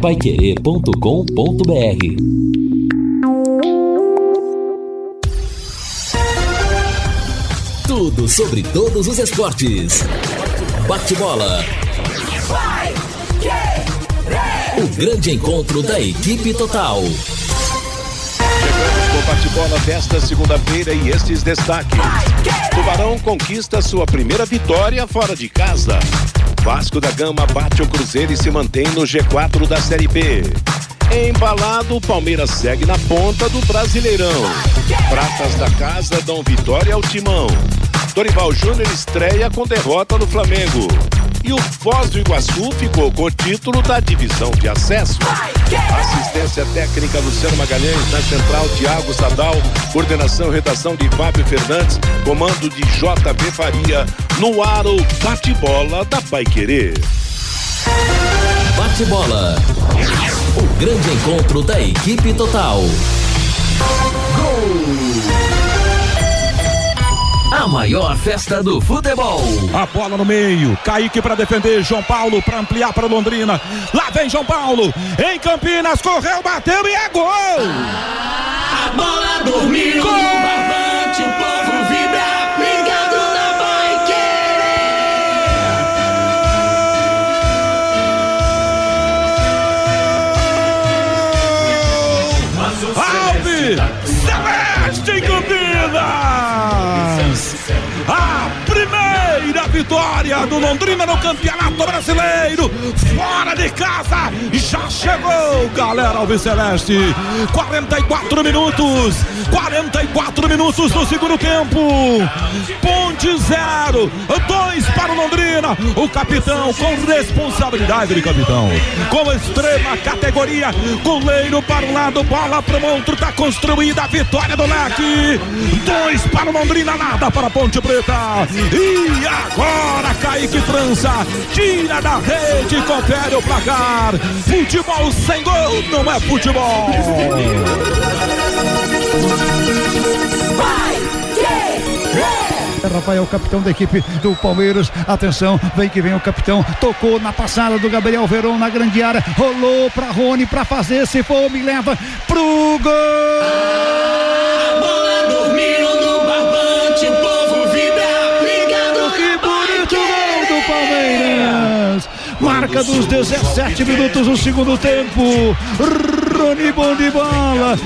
paiquerê.com.br Tudo sobre todos os esportes. Bate-bola. O grande encontro da equipe total. Chegamos com bate-bola desta segunda-feira e estes destaques. Tubarão conquista sua primeira vitória fora de casa. Vasco da Gama bate o Cruzeiro e se mantém no G4 da Série B. Embalado, o Palmeiras segue na ponta do Brasileirão. Pratas da Casa dão vitória ao Timão. Dorival Júnior estreia com derrota no Flamengo. E o Foz do Iguaçu ficou com o título da divisão de acesso. Assistência técnica Luciano Magalhães, na central Tiago Sadal, coordenação e redação de Fábio Fernandes, comando de JB Faria, no ar o bate-bola da Pai Querer. Bate-bola. O grande encontro da equipe total. A maior festa do futebol. A bola no meio. Kaique para defender. João Paulo para ampliar para Londrina. Lá vem João Paulo. Em Campinas. Correu, bateu e é gol. A bola dormiu gol! no barbante. Do Londrina no Campeonato Brasileiro. Fora de casa. Já chegou, galera Alves Celeste. 44 minutos. 44 minutos do segundo tempo. Ponte zero. Dois para o Londrina. O capitão com responsabilidade de capitão. Com extrema categoria. Goleiro para o lado. Bola para o outro. Está construída a vitória do leque. Dois para o Londrina. Nada para a Ponte Preta. E agora Kaique França tira da rede confere o placar. Futebol sem gol não é futebol. Rafael, capitão da equipe do Palmeiras. Atenção, vem que vem o capitão. Tocou na passada do Gabriel Verão na grande área. Rolou para Rony para fazer. Se for, me leva pro gol. Marca dos 17 minutos do segundo tempo. Rony bom de bola.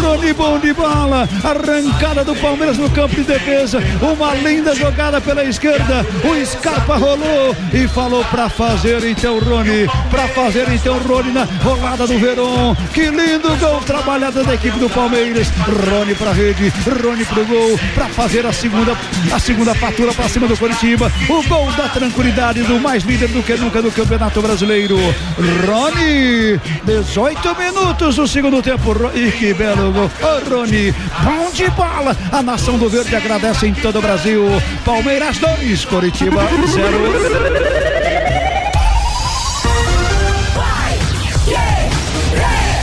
Rony bom de bola. Arrancada do Palmeiras no campo de defesa. Uma linda jogada pela esquerda. O Scarpa rolou e falou para fazer então Rony. Para fazer então Rony na rolada do Verón. Que lindo gol trabalhado da equipe do Palmeiras. Rony para rede. Rony pro gol. Para fazer a segunda a segunda fatura para cima do Curitiba. O gol da tranquilidade do mais líder do que nunca do Campeonato Brasileiro. Rony, 18 minutos do segundo tempo. E que belo gol. Ô, Rony, bom de bola. A nação do Verde agradece em todo o Brasil. Palmeiras 2, Curitiba 0.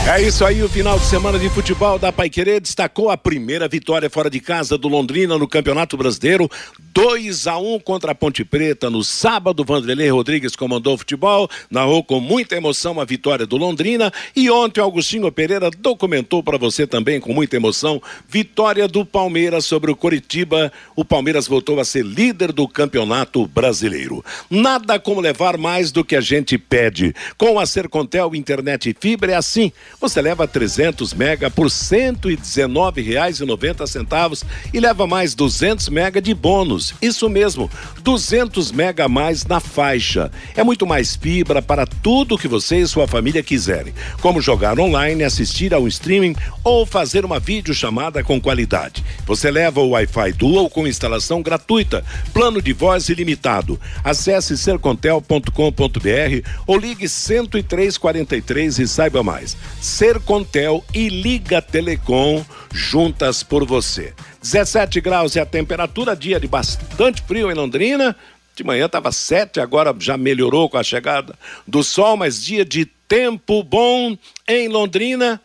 É isso aí, o final de semana de futebol da Paiquerê destacou a primeira vitória fora de casa do Londrina no Campeonato Brasileiro. 2 a 1 contra a Ponte Preta no sábado. Vanderlei Rodrigues comandou o futebol, narrou com muita emoção a vitória do Londrina. E ontem Augustinho Pereira documentou para você também com muita emoção vitória do Palmeiras sobre o Coritiba. O Palmeiras voltou a ser líder do Campeonato Brasileiro. Nada como levar mais do que a gente pede. Com a Sercontel Internet e Fibra é assim. Você leva 300 mega por R$ 119,90 e leva mais 200 mega de bônus. Isso mesmo, 200 mega a mais na faixa. É muito mais fibra para tudo que você e sua família quiserem, como jogar online, assistir ao streaming ou fazer uma videochamada com qualidade. Você leva o Wi-Fi Dual com instalação gratuita, plano de voz ilimitado. Acesse sercontel.com.br ou ligue 10343 e saiba mais. Sercontel e Liga Telecom juntas por você. 17 graus é a temperatura, dia de bastante frio em Londrina. De manhã estava 7, agora já melhorou com a chegada do sol, mas dia de tempo bom em Londrina.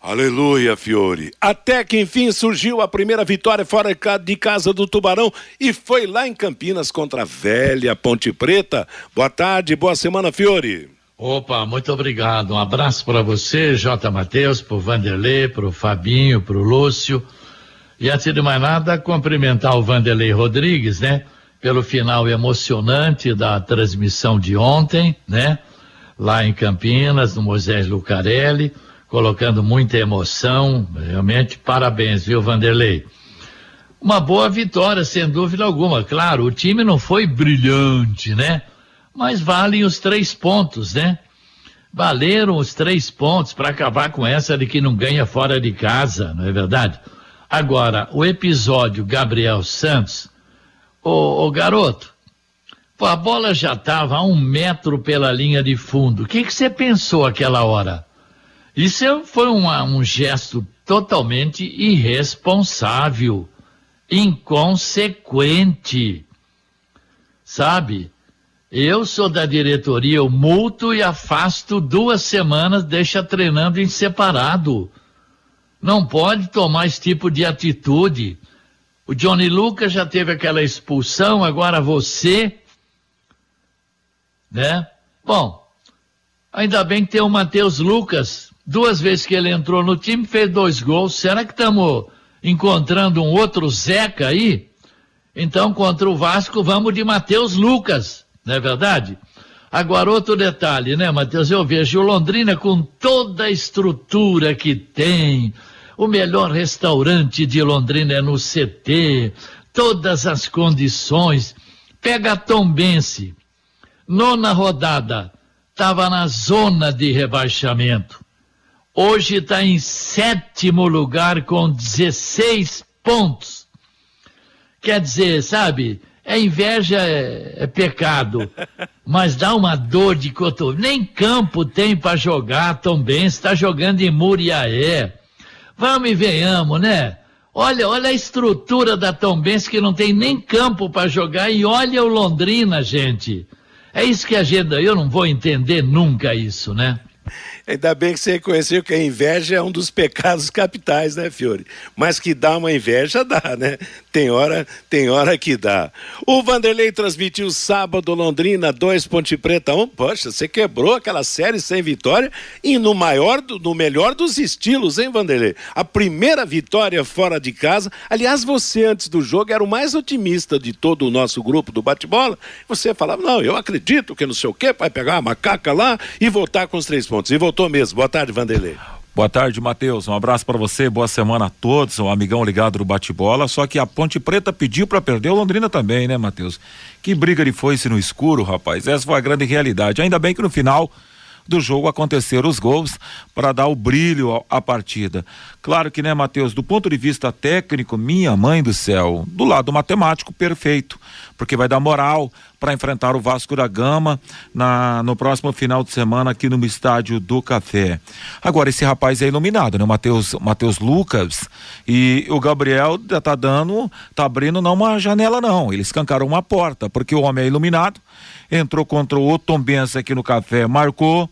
Aleluia, Fiore. Até que enfim surgiu a primeira vitória fora de casa do Tubarão e foi lá em Campinas contra a velha Ponte Preta. Boa tarde, boa semana, Fiore. Opa, muito obrigado. Um abraço para você, J. Matheus, para o Vanderlei, para o Fabinho, para o Lúcio. E antes de mais nada, cumprimentar o Vanderlei Rodrigues, né? Pelo final emocionante da transmissão de ontem, né? Lá em Campinas, no Moisés Lucarelli, colocando muita emoção. Realmente, parabéns, viu, Vanderlei? Uma boa vitória, sem dúvida alguma. Claro, o time não foi brilhante, né? Mas valem os três pontos, né? Valeram os três pontos para acabar com essa de que não ganha fora de casa, não é verdade? Agora, o episódio Gabriel Santos, ô, garoto, pô, a bola já estava a um metro pela linha de fundo. O que você pensou aquela hora? Isso foi uma, um gesto totalmente irresponsável, inconsequente. Sabe? Eu sou da diretoria, eu multo e afasto duas semanas, deixa treinando em separado. Não pode tomar esse tipo de atitude. O Johnny Lucas já teve aquela expulsão, agora você. Né? Bom, ainda bem que tem o Matheus Lucas. Duas vezes que ele entrou no time, fez dois gols. Será que estamos encontrando um outro Zeca aí? Então, contra o Vasco, vamos de Matheus Lucas, não é verdade? Agora, outro detalhe, né, Matheus? Eu vejo o Londrina com toda a estrutura que tem. O melhor restaurante de Londrina é no CT, todas as condições. Pega Tombense. Nona rodada, estava na zona de rebaixamento. Hoje está em sétimo lugar com 16 pontos. Quer dizer, sabe, é inveja é, é pecado, mas dá uma dor de cotovelo. Nem campo tem para jogar tão bem, está jogando em Muriaé. Vamos e venhamos, né? Olha, olha a estrutura da Tombense que não tem nem campo para jogar e olha o Londrina, gente. É isso que a gente, eu não vou entender nunca isso, né? Ainda bem que você reconheceu que a inveja é um dos pecados capitais, né, Fiore? Mas que dá uma inveja, dá, né? Tem hora, tem hora que dá. O Vanderlei transmitiu sábado Londrina 2 Ponte Preta 1. Um. Poxa, você quebrou aquela série sem vitória e no maior, no melhor dos estilos, hein, Vanderlei? A primeira vitória fora de casa. Aliás, você antes do jogo era o mais otimista de todo o nosso grupo do bate-bola. Você falava: "Não, eu acredito que não sei o quê, vai pegar a macaca lá e voltar com os três pontos". E voltou mesmo. Boa tarde, Vanderlei. Boa tarde, Matheus. Um abraço para você, boa semana a todos, um amigão ligado no bate-bola. Só que a Ponte Preta pediu para perder o Londrina também, né, Matheus? Que briga de foice no escuro, rapaz. Essa foi a grande realidade. Ainda bem que no final do jogo aconteceram os gols para dar o brilho à partida. Claro que, né, Matheus, do ponto de vista técnico, minha mãe do céu, do lado matemático, perfeito, porque vai dar moral para enfrentar o Vasco da Gama na, no próximo final de semana aqui no estádio do Café. Agora, esse rapaz é iluminado, né? Matheus Mateus Lucas e o Gabriel tá dando, tá abrindo não uma janela não, eles escancaram uma porta, porque o homem é iluminado, entrou contra o Bença aqui no Café, marcou,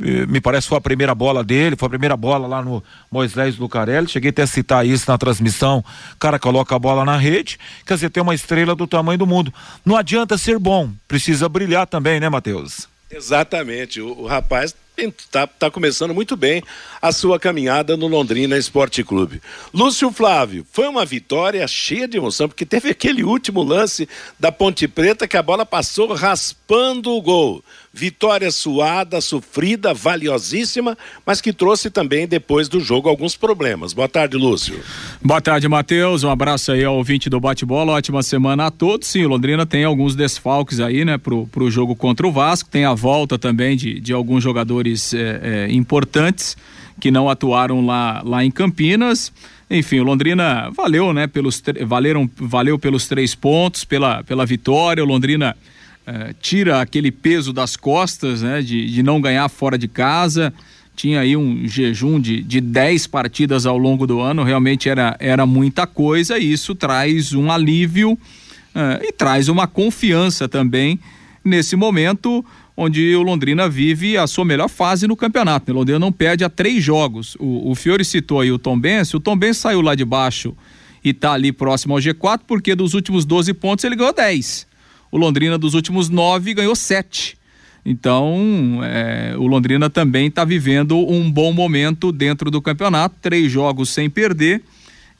eh, me parece que foi a primeira bola dele, foi a primeira bola lá no Moisés Lucarelli, cheguei até a citar isso na transmissão, o cara coloca a bola na rede, quer dizer, tem uma estrela do tamanho do mundo. Não adianta ser bom, precisa brilhar também, né, Matheus? Exatamente, o, o rapaz está tá começando muito bem a sua caminhada no Londrina Esporte Clube. Lúcio Flávio, foi uma vitória cheia de emoção, porque teve aquele último lance da Ponte Preta que a bola passou raspando o gol. Vitória suada, sofrida, valiosíssima, mas que trouxe também depois do jogo alguns problemas. Boa tarde, Lúcio. Boa tarde, Matheus. Um abraço aí ao ouvinte do bate-bola. Ótima semana a todos. Sim, Londrina tem alguns desfalques aí, né, pro, pro jogo contra o Vasco. Tem a volta também de, de alguns jogadores é, é, importantes que não atuaram lá, lá em Campinas. Enfim, o Londrina valeu, né, pelos valeram, valeu pelos três pontos, pela, pela vitória. O Londrina é, tira aquele peso das costas, né, de, de não ganhar fora de casa. Tinha aí um jejum de, de 10 partidas ao longo do ano, realmente era, era muita coisa, e isso traz um alívio é, e traz uma confiança também nesse momento onde o Londrina vive a sua melhor fase no campeonato. O Londrina não perde a três jogos. O, o Fiore citou aí o Tom Benz, o Tom Benz saiu lá de baixo e está ali próximo ao G4, porque dos últimos 12 pontos ele ganhou 10. O Londrina dos últimos nove ganhou sete. Então, é, o Londrina também está vivendo um bom momento dentro do campeonato, três jogos sem perder.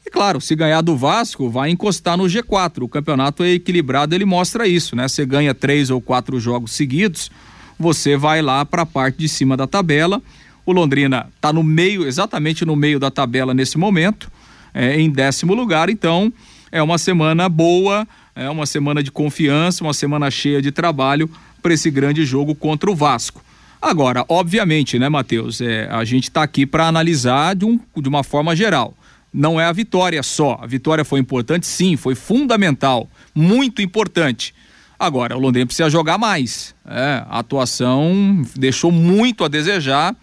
E claro, se ganhar do Vasco, vai encostar no G4. O campeonato é equilibrado, ele mostra isso, né? Você ganha três ou quatro jogos seguidos, você vai lá para a parte de cima da tabela. O Londrina está no meio, exatamente no meio da tabela nesse momento, é, em décimo lugar. Então, é uma semana boa, é uma semana de confiança, uma semana cheia de trabalho para esse grande jogo contra o Vasco. Agora, obviamente, né, Matheus? É, a gente está aqui para analisar de, um, de uma forma geral. Não é a vitória só. A vitória foi importante, sim, foi fundamental, muito importante. Agora, o Londrina precisa jogar mais. É, a atuação deixou muito a desejar.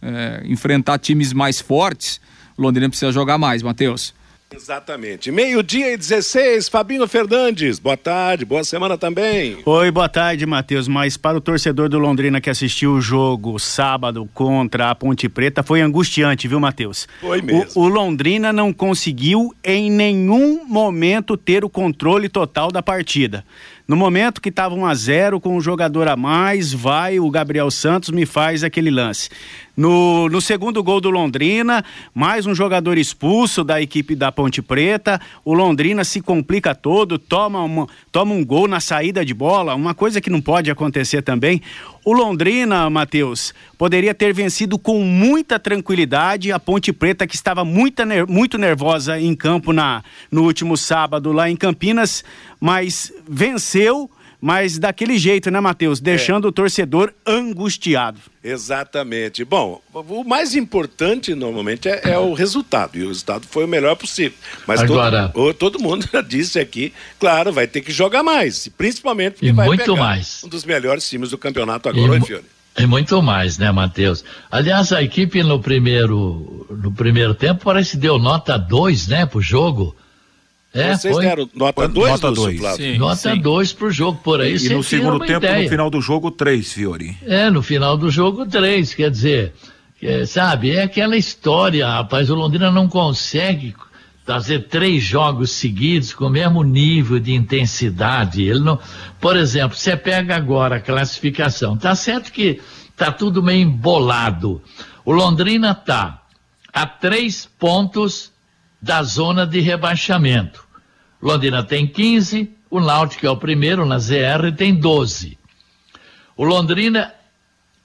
É, enfrentar times mais fortes, o Londrina precisa jogar mais, Matheus. Exatamente. Meio-dia e 16, Fabinho Fernandes. Boa tarde, boa semana também. Oi, boa tarde, Matheus. Mas para o torcedor do Londrina que assistiu o jogo sábado contra a Ponte Preta, foi angustiante, viu, Matheus? Foi mesmo. O, o Londrina não conseguiu em nenhum momento ter o controle total da partida. No momento que estava 1 a 0 com um jogador a mais, vai o Gabriel Santos me faz aquele lance. No, no segundo gol do Londrina, mais um jogador expulso da equipe da Ponte Preta. O Londrina se complica todo, toma, uma, toma um gol na saída de bola, uma coisa que não pode acontecer também. O Londrina, Matheus, poderia ter vencido com muita tranquilidade a Ponte Preta, que estava muito, muito nervosa em campo na, no último sábado lá em Campinas, mas venceu mas daquele jeito, né, Matheus? Deixando é. o torcedor angustiado. Exatamente. Bom, o mais importante normalmente é, é, o resultado, e o resultado foi o melhor possível. Mas Agora... todo, todo mundo já disse aqui, claro, vai ter que jogar mais, principalmente porque e vai muito pegar mais. um dos melhores times do campeonato agora, e, Fiore. E muito mais, né, Matheus? Aliás, a equipe no primeiro, no primeiro tempo parece que deu nota 2, né, pro jogo. É, Vocês foi? deram nota 2, Nota 2. Nota 2 pro jogo, por aí. E, e no segundo tempo, ideia. no final do jogo, 3, Fiori. É, no final do jogo, 3. Quer dizer, é, sabe, é aquela história, rapaz. O Londrina não consegue fazer três jogos seguidos com o mesmo nível de intensidade. Ele não. Por exemplo, você pega agora a classificação. Tá certo que tá tudo meio embolado. O Londrina tá a três pontos da zona de rebaixamento. Londrina tem 15, o Náutico é o primeiro na ZR tem 12. O Londrina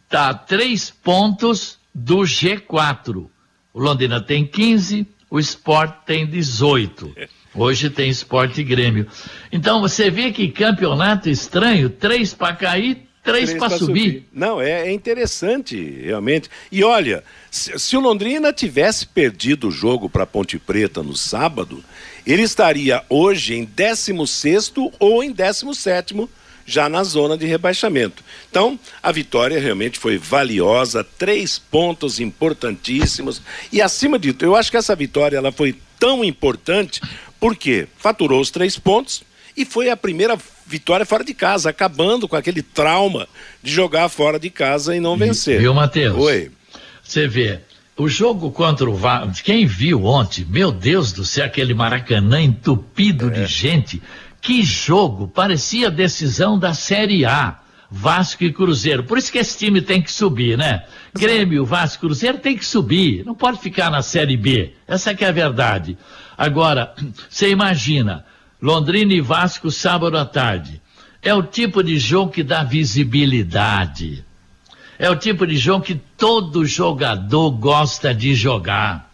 está a três pontos do G4. O Londrina tem 15, o Sport tem 18. Hoje tem Sport e Grêmio. Então você vê que campeonato estranho, três para cair, três, três para subir. subir. Não, é, é, interessante, realmente. E olha, se, se, o Londrina tivesse perdido o jogo para Ponte Preta no sábado, ele estaria hoje em 16 ou em 17 já na zona de rebaixamento. Então, a vitória realmente foi valiosa, três pontos importantíssimos. E acima de tudo, eu acho que essa vitória ela foi tão importante porque faturou os três pontos e foi a primeira vitória fora de casa, acabando com aquele trauma de jogar fora de casa e não vencer. Viu, Matheus? Oi. Você vê, o jogo contra o Vasco, quem viu ontem, meu Deus do céu, aquele Maracanã entupido é. de gente, que jogo, parecia decisão da Série A. Vasco e Cruzeiro. Por isso que esse time tem que subir, né? Grêmio, Vasco, Cruzeiro tem que subir. Não pode ficar na Série B. Essa que é a verdade. Agora, você imagina, Londrina e Vasco sábado à tarde. É o tipo de jogo que dá visibilidade. É o tipo de jogo que todo jogador gosta de jogar.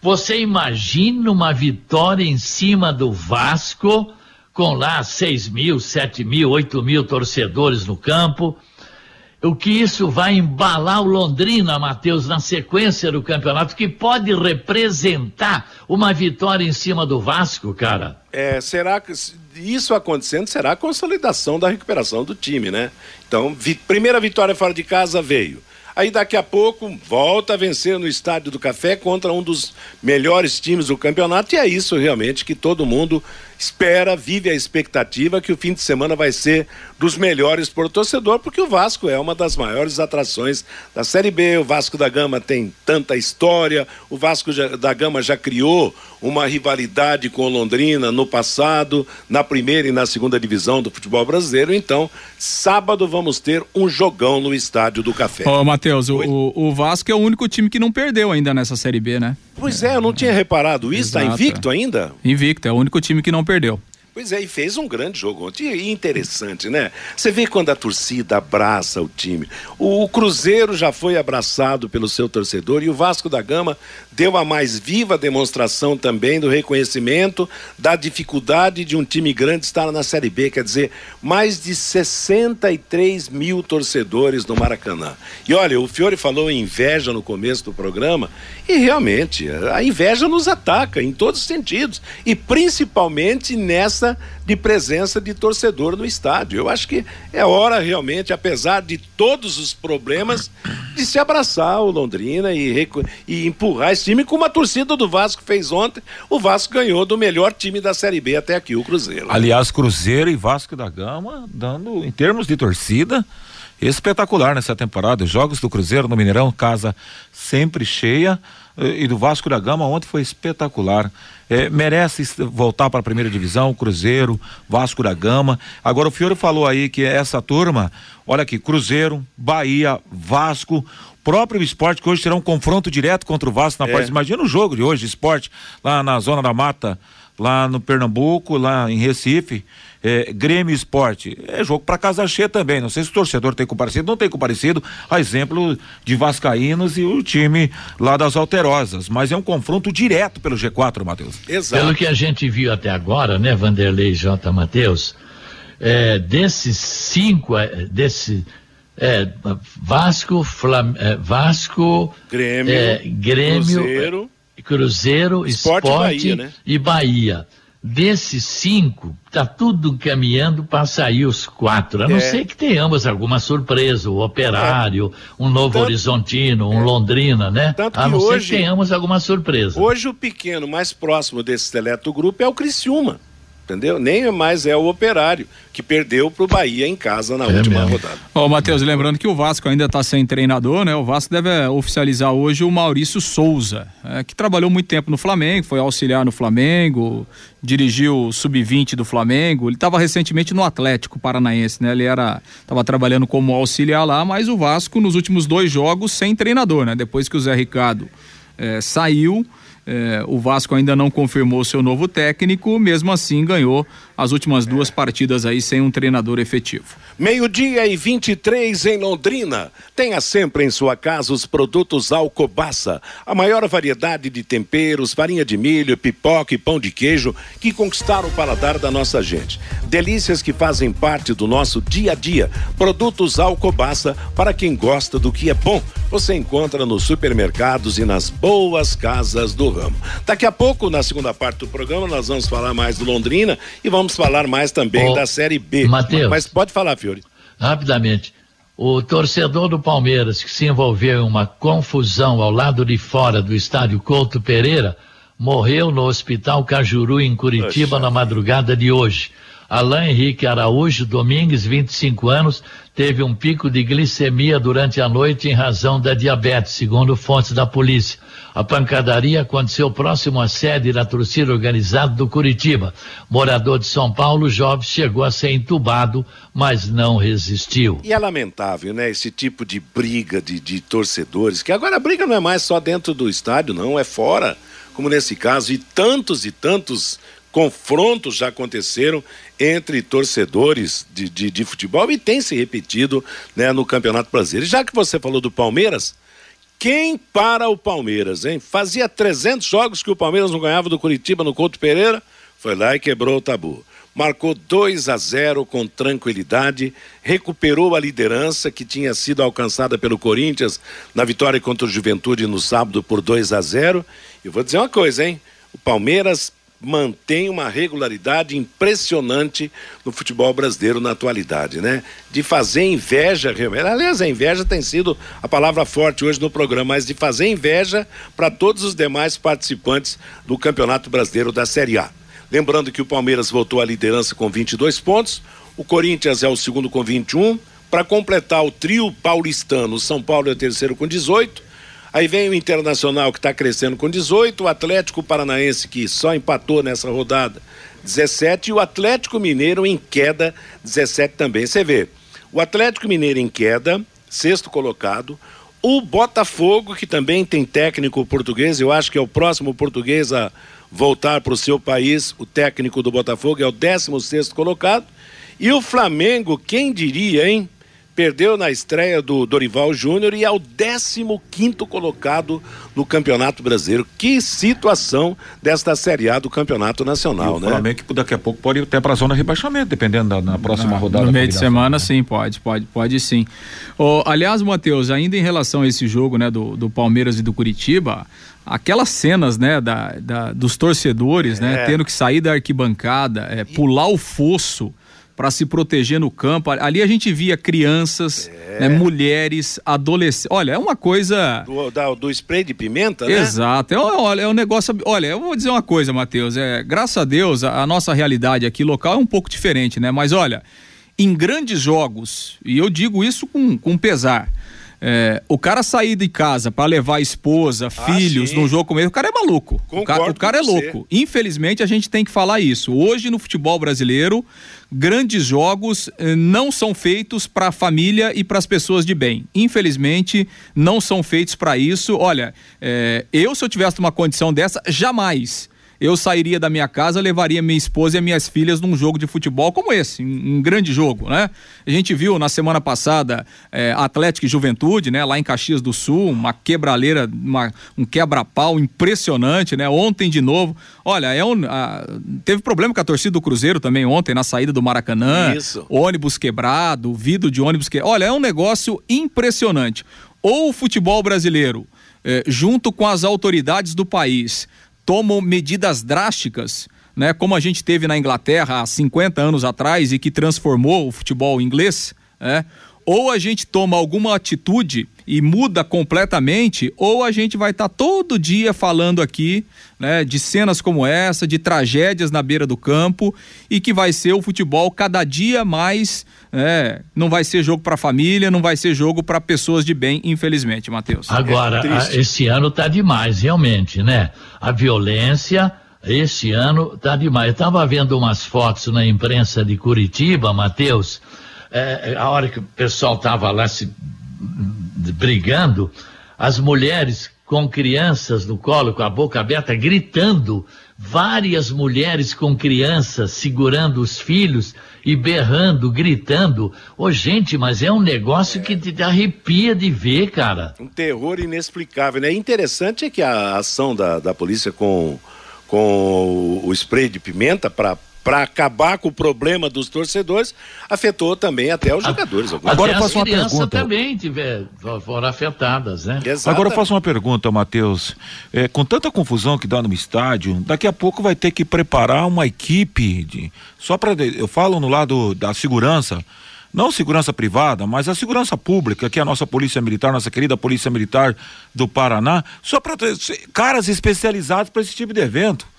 Você imagina uma vitória em cima do Vasco, com lá 6 mil, 7 mil, 8 mil torcedores no campo, o que isso vai embalar o Londrina, Matheus, na sequência do campeonato, que pode representar uma vitória em cima do Vasco, cara. É, será que isso acontecendo será a consolidação da recuperação do time, né? Então, vi, primeira vitória fora de casa veio. Aí daqui a pouco volta a vencer no Estádio do Café contra um dos melhores times do campeonato e é isso realmente que todo mundo espera, vive a expectativa que o fim de semana vai ser dos melhores para o torcedor, porque o Vasco é uma das maiores atrações da Série B. O Vasco da Gama tem tanta história, o Vasco da Gama já criou uma rivalidade com o Londrina no passado, na primeira e na segunda divisão do futebol brasileiro. Então, sábado vamos ter um jogão no Estádio do Café. Ô, Matheus, o, o Vasco é o único time que não perdeu ainda nessa Série B, né? Pois é, eu não tinha reparado isso. Está invicto ainda? Invicto, é o único time que não perdeu. Pois é, e fez um grande jogo ontem. E interessante, né? Você vê quando a torcida abraça o time. O Cruzeiro já foi abraçado pelo seu torcedor e o Vasco da Gama deu a mais viva demonstração também do reconhecimento da dificuldade de um time grande estar na Série B. Quer dizer, mais de 63 mil torcedores no Maracanã. E olha, o Fiore falou em inveja no começo do programa e realmente a inveja nos ataca em todos os sentidos e principalmente nessa de presença de torcedor no estádio. Eu acho que é hora realmente, apesar de todos os problemas, de se abraçar o Londrina e, e empurrar esse time como a torcida do Vasco fez ontem. O Vasco ganhou do melhor time da Série B até aqui, o Cruzeiro. Aliás, Cruzeiro e Vasco da Gama dando, em termos de torcida, espetacular nessa temporada. Os jogos do Cruzeiro no Mineirão, casa sempre cheia e do Vasco da Gama ontem foi espetacular. É, merece voltar para a primeira divisão, Cruzeiro, Vasco da Gama. Agora o Fiore falou aí que essa turma, olha aqui, Cruzeiro, Bahia, Vasco, próprio esporte que hoje terá um confronto direto contra o Vasco na é. parte. Imagina o jogo de hoje, esporte, lá na zona da mata, lá no Pernambuco, lá em Recife é, Grêmio Esporte. É jogo para casa cheia também. Não sei se o torcedor tem comparecido, não tem comparecido, a exemplo de Vascaínos e o time lá das Alterosas. Mas é um confronto direto pelo G4, Matheus. Exato. Pelo que a gente viu até agora, né, Vanderlei J. Matheus, é, desses cinco, é, desse. É, Vasco, Flam, é, Vasco, Grêmio, é, Grêmio Cruzeiro, Cruzeiro Esporte, Esporte Bahia, né? e Bahia. Desses cinco, está tudo caminhando para sair os quatro, a não é. ser que tenhamos alguma surpresa, o Operário, é. um Novo Tanto, Horizontino, um é. Londrina, né? Tanto a não hoje, ser que tenhamos alguma surpresa. Hoje o pequeno mais próximo desse seleto grupo é o Criciúma entendeu? Nem mais é o operário que perdeu para o Bahia em casa na é última mesmo. rodada. Ô, oh, Matheus, lembrando que o Vasco ainda está sem treinador, né? O Vasco deve oficializar hoje o Maurício Souza, é, que trabalhou muito tempo no Flamengo, foi auxiliar no Flamengo, dirigiu o sub-20 do Flamengo. Ele estava recentemente no Atlético Paranaense, né? Ele era estava trabalhando como auxiliar lá, mas o Vasco nos últimos dois jogos sem treinador, né? Depois que o Zé Ricardo é, saiu é, o Vasco ainda não confirmou seu novo técnico, mesmo assim ganhou as últimas duas partidas aí sem um treinador efetivo. Meio-dia e 23 em Londrina. Tenha sempre em sua casa os produtos Alcobaça, a maior variedade de temperos, farinha de milho, pipoca e pão de queijo que conquistaram o paladar da nossa gente. Delícias que fazem parte do nosso dia a dia. Produtos Alcobaça para quem gosta do que é bom. Você encontra nos supermercados e nas boas casas do Daqui a pouco, na segunda parte do programa, nós vamos falar mais do Londrina e vamos falar mais também da Série B. Mateus. Mas pode falar. Fiore. Rapidamente. O torcedor do Palmeiras que se envolveu em uma confusão ao lado de fora do estádio Couto Pereira morreu no Hospital Cajuru, em Curitiba, Poxa. na madrugada de hoje. Alain Henrique Araújo Domingues, 25 anos, teve um pico de glicemia durante a noite em razão da diabetes, segundo fontes da polícia. A pancadaria aconteceu próximo à sede da torcida organizada do Curitiba. Morador de São Paulo, jovem chegou a ser entubado, mas não resistiu. E é lamentável, né? Esse tipo de briga de, de torcedores, que agora a briga não é mais só dentro do estádio, não, é fora, como nesse caso, e tantos e tantos confrontos já aconteceram entre torcedores de, de, de, futebol e tem se repetido né, no Campeonato Brasileiro. Já que você falou do Palmeiras, quem para o Palmeiras, hein? Fazia 300 jogos que o Palmeiras não ganhava do Curitiba no Couto Pereira, foi lá e quebrou o tabu. Marcou 2 a 0 com tranquilidade, recuperou a liderança que tinha sido alcançada pelo Corinthians na vitória contra o Juventude no sábado por 2 a 0. E vou dizer uma coisa, hein? O Palmeiras mantém uma regularidade impressionante no futebol brasileiro na atualidade, né? De fazer inveja. Aliás, a inveja tem sido a palavra forte hoje no programa, mas de fazer inveja para todos os demais participantes do Campeonato Brasileiro da Série A. Lembrando que o Palmeiras voltou à liderança com 22 pontos, o Corinthians é o segundo com 21, para completar o trio paulistano, o São Paulo é o terceiro com 18, Aí vem o Internacional que está crescendo com 18, o Atlético Paranaense que só empatou nessa rodada 17 e o Atlético Mineiro em queda 17 também. Você vê, o Atlético Mineiro em queda, sexto colocado, o Botafogo que também tem técnico português, eu acho que é o próximo português a voltar para o seu país, o técnico do Botafogo é o 16 sexto colocado, e o Flamengo, quem diria, hein? Perdeu na estreia do Dorival Júnior e é o 15 colocado no Campeonato Brasileiro. Que situação desta Série A do Campeonato Nacional, o né? Flamengo que daqui a pouco pode ir até para a zona de rebaixamento, dependendo da na próxima Na- rodada. No meio de semana, né? sim, pode, pode, pode sim. Ô, aliás, Matheus, ainda em relação a esse jogo, né, do, do Palmeiras e do Curitiba, aquelas cenas, né, da, da- dos torcedores, né, É. tendo que sair da arquibancada, é, pular o fosso para se proteger no campo. Ali a gente via crianças, né, mulheres, adolescentes. Olha, é uma coisa. Do, da- do spray de pimenta, né? Exato. É, olha, é um negócio. Olha, eu vou dizer uma coisa, Matheus. É, graças a Deus, a, a nossa realidade aqui local é um pouco diferente, né? Mas olha, em grandes jogos, e eu digo isso com, com pesar. É, o cara sair de casa para levar esposa, filhos Ah, sim. num jogo como esse, o cara é maluco. O cara, Concordo o cara é com você. louco. Infelizmente, a gente tem que falar isso. Hoje, no futebol brasileiro, grandes jogos eh, não são feitos para a família e para as pessoas de bem. Infelizmente, não são feitos para isso. Olha, eh, eu, se eu tivesse uma condição dessa, jamais. Eu sairia da minha casa, levaria minha esposa e minhas filhas num jogo de futebol como esse, um, um grande jogo, né? A gente viu na semana passada eh, Atlético e Juventude, né? Lá em Caxias do Sul, uma quebraleira, uma- um quebra-pau impressionante, né? Ontem de novo. Olha, é um, ah, teve problema com a torcida do Cruzeiro também ontem na saída do Maracanã. Isso. Ônibus quebrado, vidro de ônibus que. Olha, é um negócio impressionante. Ou o futebol brasileiro, eh, junto com as autoridades do país, tomam medidas drásticas, né, como a gente teve na Inglaterra há 50 anos atrás e que transformou o futebol inglês, né? Ou a gente toma alguma atitude e muda completamente, ou a gente vai estar todo dia falando aqui, né, de cenas como essa, de tragédias na beira do campo e que vai ser o futebol cada dia mais, né, não vai ser jogo para família, não vai ser jogo para pessoas de bem, infelizmente, Matheus. Agora, a- esse ano tá demais, realmente, né? A violência, esse ano tá demais. Eu tava vendo umas fotos na imprensa de Curitiba, Matheus, é, a hora que o pessoal tava lá se brigando, as mulheres com crianças no colo, com a boca aberta, gritando. Várias mulheres com crianças segurando os filhos e berrando, gritando. Ô, gente, mas é um negócio que te arrepia de ver, cara. Um terror inexplicável, né? Interessante é que a ação da, da polícia com, com o spray de pimenta para para acabar com o problema dos torcedores afetou também até os jogadores. Agora Até eu faço uma as crianças pergunta. também tiver, foram afetadas, né? Exatamente. Agora eu faço uma pergunta, Matheus. É, com tanta confusão que dá no estádio, daqui a pouco vai ter que preparar uma equipe de, só para eu falo no lado da segurança, não segurança privada, mas a segurança pública, que é a nossa polícia militar, nossa querida polícia militar do Paraná, só para ter caras especializados para esse tipo de evento.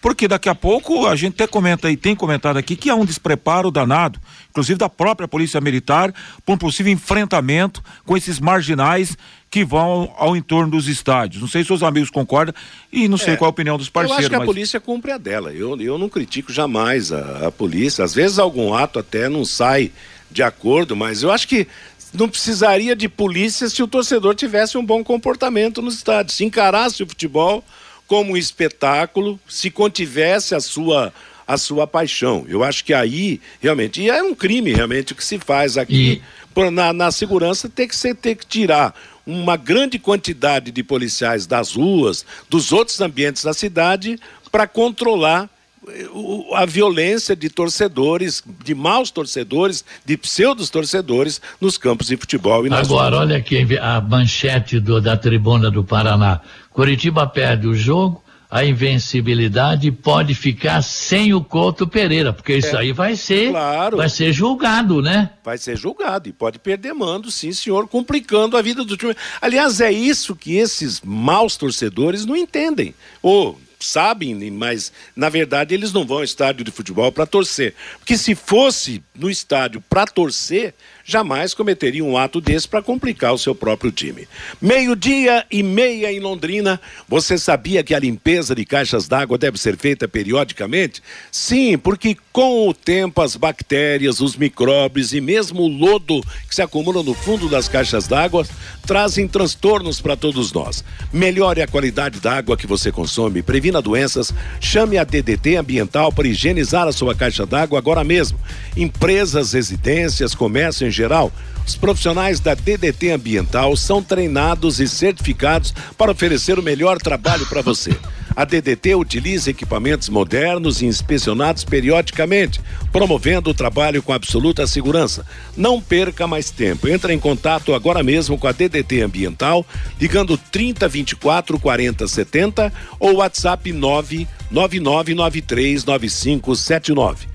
Porque daqui a pouco a gente até comenta e tem comentado aqui que há um despreparo danado, inclusive da própria Polícia Militar, para um possível enfrentamento com esses marginais que vão ao, entorno dos estádios. Não sei se os amigos concordam e não sei É, qual a opinião dos Eu parceiros. acho que a mas- polícia cumpre a dela. Eu, eu não critico jamais a, a polícia. Às vezes algum ato até não sai de acordo, mas eu acho que não precisaria de polícia se o torcedor tivesse um bom comportamento no estádio, se encarasse o futebol como um espetáculo, se contivesse a sua a sua paixão. Eu acho que aí realmente e é um crime realmente o que se faz aqui por- na, na segurança tem que ser ter que tirar uma grande quantidade de policiais das ruas, dos outros ambientes da cidade para controlar eh, a violência de torcedores, de maus torcedores, de pseudos torcedores nos campos de futebol e Agora, olha aqui a manchete do- da tribuna do Paraná. Curitiba perde o jogo, a invencibilidade pode ficar sem o Couto Pereira, porque isso aí vai ser, É. Claro. vai ser julgado, né? vai ser julgado e pode perder mando, sim, senhor, complicando a vida do time. Aliás, é isso que esses maus torcedores não entendem. Ou sabem, mas na verdade eles não vão ao estádio de futebol para torcer. Porque se fosse no estádio para torcer, jamais cometeria um ato desse para complicar o seu próprio time. Meio-dia e meia em Londrina. Você sabia que a limpeza de caixas d'água deve ser feita periodicamente? Sim, porque com o tempo as bactérias, os micróbios e mesmo o lodo que se acumula no fundo das caixas d'água trazem transtornos para todos nós. Melhore a qualidade da água que você consome, previna doenças, chame a DDT Ambiental para higienizar a sua caixa d'água agora mesmo. Empresas, residências, comércio geral, os profissionais da DDT Ambiental são treinados e certificados para oferecer o melhor trabalho para você. A DDT utiliza equipamentos modernos e inspecionados periodicamente, promovendo o trabalho com absoluta segurança. Não perca mais tempo. Entre em contato agora mesmo com a DDT Ambiental, ligando 30 24 40 70 ou WhatsApp 999939579.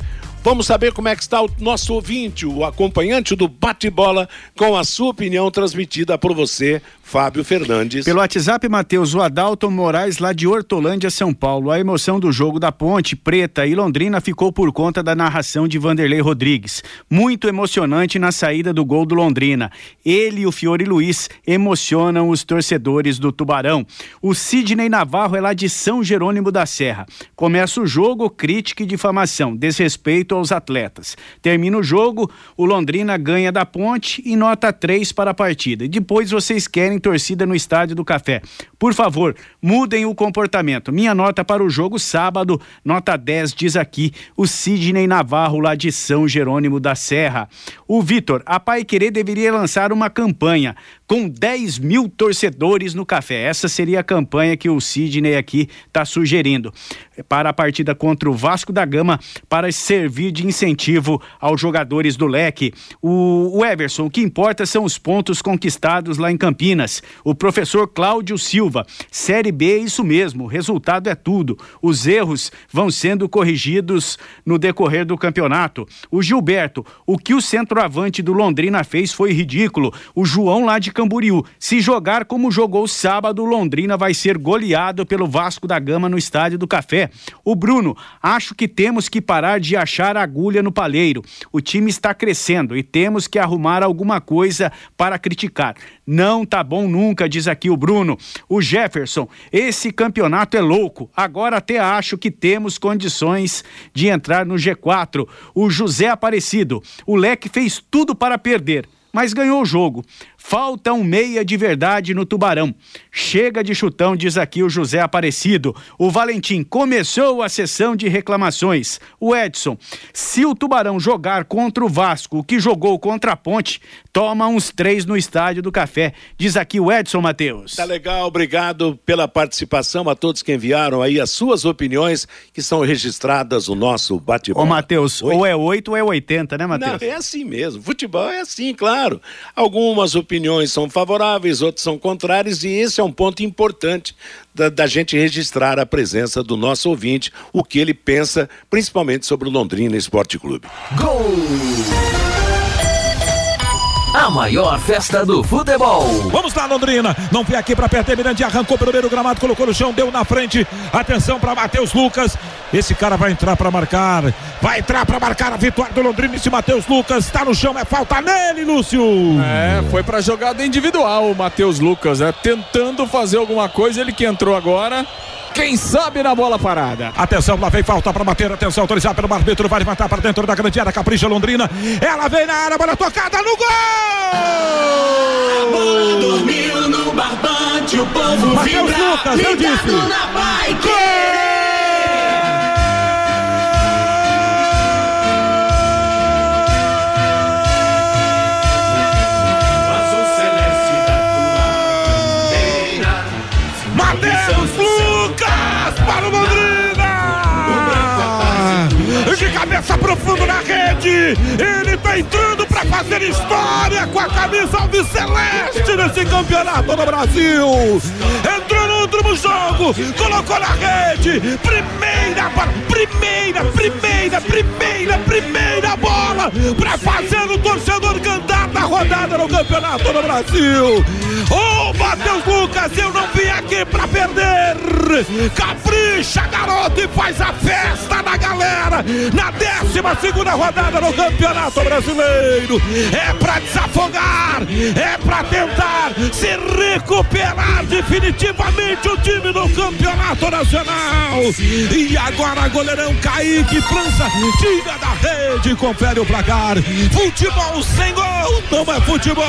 Vamos saber como é que está o nosso ouvinte, o acompanhante do bate-bola, com a sua opinião transmitida por você, Fábio Fernandes. Pelo WhatsApp, Matheus, o Adalton Moraes, lá de Hortolândia, São Paulo. A emoção do jogo da Ponte Preta e Londrina ficou por conta da narração de Vanderlei Rodrigues. Muito emocionante na saída do gol do Londrina. Ele e o Fiore Luiz emocionam os torcedores do Tubarão. O Sidney Navarro é lá de São Jerônimo da Serra. Começa o jogo, crítica e difamação, desrespeito aos atletas. Termina o jogo, o Londrina ganha da Ponte e nota 3 para a partida. Depois vocês querem torcida no Estádio do Café. Por favor, mudem o comportamento. Minha nota para o jogo sábado, nota 10, diz aqui o Sidney Navarro, lá de São Jerônimo da Serra. O Vitor, a Pai Querer deveria lançar uma campanha com 10 mil torcedores no café. Essa seria a campanha que o Sidney aqui está sugerindo para a partida contra o Vasco da Gama para servir de incentivo aos jogadores do leque. O, o Everson, o que importa são os pontos conquistados lá em Campinas. O professor Cláudio Silva, Série B é isso mesmo, o resultado é tudo. Os erros vão sendo corrigidos no decorrer do campeonato. O Gilberto, o que o centroavante do Londrina fez foi ridículo. O João lá de Camboriú, se jogar como jogou sábado, Londrina vai ser goleado pelo Vasco da Gama no Estádio do Café. O Bruno, acho que temos que parar de achar agulha no palheiro. O time está crescendo e temos que arrumar alguma coisa para criticar. Não tá bom nunca, diz aqui o Bruno. O Jefferson, esse campeonato é louco. Agora até acho que temos condições de entrar no G4. O José Aparecido, o Leque fez tudo para perder, mas ganhou o jogo. Falta um meia de verdade no Tubarão. Chega de chutão, diz aqui o José Aparecido. O Valentim começou a sessão de reclamações. O Edson, se o Tubarão jogar contra o Vasco, o que jogou contra a Ponte, toma uns três no Estádio do Café. Diz aqui o Edson Matheus. Tá legal, obrigado pela participação a todos que enviaram aí as suas opiniões que são registradas no nosso bate-bola. Ô, Matheus, ou é 8 ou é 80, né, Não, Matheus? é assim mesmo. Futebol é assim, claro. Algumas opiniões são favoráveis, outras são contrárias, e esse é um ponto importante da, da gente registrar a presença do nosso ouvinte, o que ele pensa, principalmente sobre o Londrina Esporte Clube. Gol! A maior festa do futebol. Vamos lá, Londrina. Não veio aqui para perder. Miranda arrancou pelo meio do gramado, colocou no chão, deu na frente. Atenção para Matheus Lucas. Esse cara vai entrar para marcar. Vai entrar para marcar a vitória do Londrina. Esse Matheus Lucas está no chão. É falta nele, Lúcio. É, foi pra jogada individual o Matheus Lucas, né? Tentando fazer alguma coisa, ele que entrou agora. Quem sabe na bola parada. Atenção, lá vem falta para bater. Atenção, autorizado pelo árbitro. Vai levantar para dentro da grande área. Capricha Londrina. Ela vem na área, bola tocada no gol! A bola dormiu no barbante, o povo vibra, Lucas, eu disse. na Pai Cabeça profundo na rede, ele entrando para fazer história com a camisa alviceleste nesse campeonato no Brasil. Entrou no último jogo, colocou na rede, primeira, primeira, primeira, primeira, primeira bola para fazer o torcedor cantar na rodada no campeonato no Brasil. Ô, Matheus Lucas, eu não vi a aqui pra perder. Capricha, garoto, e faz a festa da galera na 12 segunda rodada no Campeonato Brasileiro. É pra desafogar, é pra tentar se recuperar definitivamente o time no Campeonato Nacional. E agora goleirão Kaique França tira da rede e confere o placar. Futebol sem gol não é futebol.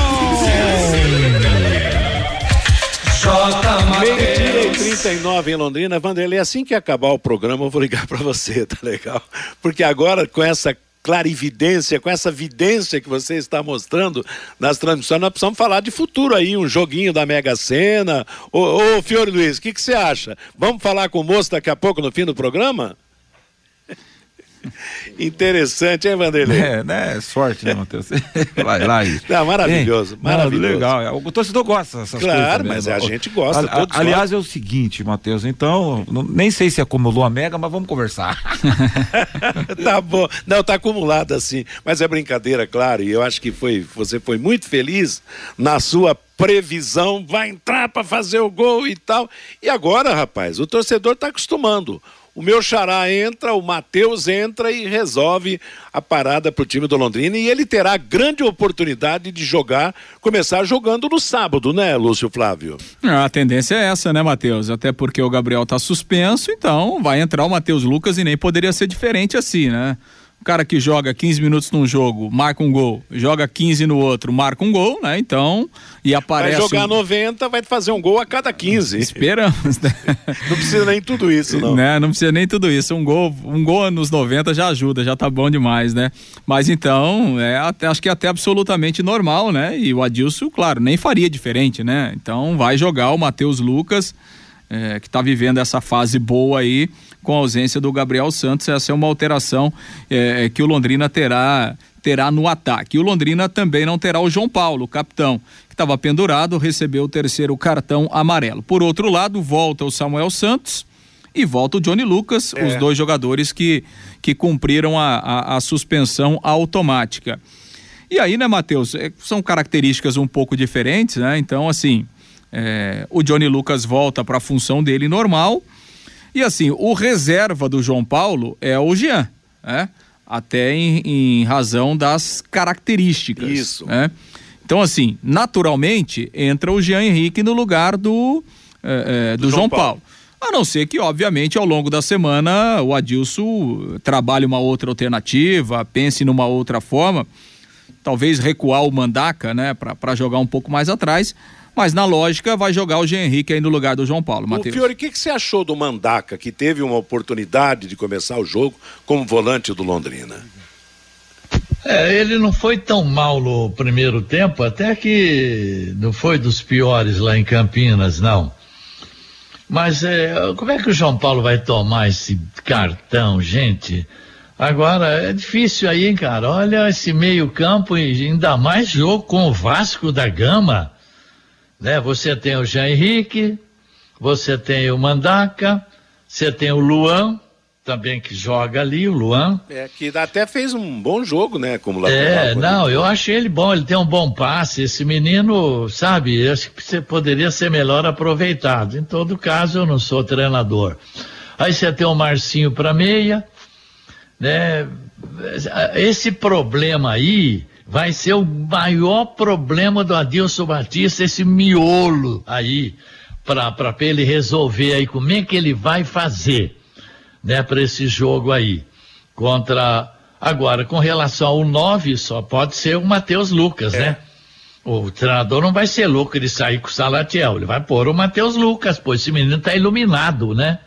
Meio-dia e 39 em Londrina. Vanderlei, assim que acabar o programa, eu vou ligar para você, tá legal? Porque agora, com essa clarividência, com essa vidência que você está mostrando nas transmissões, nós precisamos falar de futuro aí, um joguinho da Mega Sena. Ô, ô Fiore Luiz, o que, que você acha? Vamos falar com o moço daqui a pouco no fim do programa? Interessante, hein, Vanderlei? É, né? Sorte, né, Matheus? Vai lá aí. Não, maravilhoso, Hein? maravilhoso. Legal. é, O torcedor gosta dessas Claro, coisas. também, mas a gente gosta, A- aliás, é o seguinte, Matheus, então, não- nem sei se acumulou a mega, mas vamos conversar. tá bom. Não, tá acumulado assim. Mas é brincadeira, claro. E eu acho que foi, você foi muito feliz na sua previsão. Vai entrar para fazer o gol e tal. E agora, rapaz, o torcedor tá acostumando. O meu xará entra, o Matheus entra e resolve a parada pro time do Londrina. E ele terá grande oportunidade de jogar, começar jogando no sábado, né, Lúcio Flávio? Ah, A tendência é essa, né, Matheus? Até porque o Gabriel tá suspenso, então vai entrar o Matheus Lucas e nem poderia ser diferente assim, né? Cara que joga 15 minutos num jogo, marca um gol, joga 15 no outro, marca um gol, né? Então, e Vai aparece. jogar um... 90, vai fazer um gol a cada 15. Esperamos, né? Não precisa nem tudo isso, não. Né? Não precisa nem tudo isso. Um gol, um gol nos 90 já ajuda, já tá bom demais, né? Mas então, é até, acho que é até absolutamente normal, né? E o Adilson, claro, nem faria diferente, né? Então vai jogar o Matheus Lucas, é, que tá vivendo essa fase boa aí, com a ausência do Gabriel Santos. Essa é uma alteração é, que o Londrina terá terá no ataque. E o Londrina também não terá o João Paulo, capitão, que estava pendurado, recebeu o terceiro cartão amarelo. Por outro lado, volta o Samuel Santos e volta o Johnny Lucas, É. os dois jogadores que, que cumpriram a, a, a suspensão automática. E aí, né, Matheus, é, são características um pouco diferentes, né? Então, assim, é, o Johnny Lucas volta para a função dele normal. E assim, o reserva do João Paulo é o Jean, né? Até em, em razão das características. Isso. Né? Então, assim, naturalmente, entra o Jean Henrique no lugar do, eh, eh, do, João, João Paulo. A não ser que, obviamente, ao longo da semana o Adilson trabalhe uma outra alternativa, pense numa outra forma, talvez recuar o Mandaca, né, para jogar um pouco mais atrás, mas na lógica vai jogar o Jean Henrique aí no lugar do João Paulo, O Matheus. Fiore, o que, que você achou do Mandaca, que teve uma oportunidade de começar o jogo como volante do Londrina? É, ele não foi tão mal no primeiro tempo, até que não foi dos piores lá em Campinas, não. Mas é, como é que o João Paulo vai tomar esse cartão, gente? Agora, é difícil aí, hein, cara? Olha esse meio-campo e ainda mais jogo com o Vasco da Gama. Né? Você tem o Jean Henrique, você tem o Mandaca, você tem o Luan, também que joga ali, o Luan. É, que até fez um bom jogo, né, como lateral. É, não, eu achei ele bom, ele tem um bom passe. Esse menino, sabe, eu acho que você poderia ser melhor aproveitado. Em todo caso, eu não sou treinador. Aí você tem o Marcinho para meia, né? Esse problema aí vai ser o maior problema do Adilson Batista, esse miolo aí, para ele resolver aí como é que ele vai fazer né, para esse jogo aí. Contra. Agora, com relação ao 9, só pode ser o Matheus Lucas, né? O treinador não vai ser louco de sair com o Salatiel, ele vai pôr o Matheus Lucas, pô, esse menino tá iluminado, né?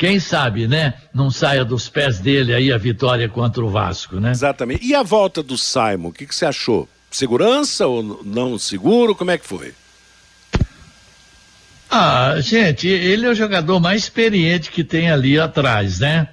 Quem sabe, né? Não saia dos pés dele aí a vitória contra o Vasco, né? Exatamente. E a volta do Simon, o que, que você achou? Segurança ou não seguro? Como é que foi? Ah, gente, ele é o jogador mais experiente que tem ali atrás, né?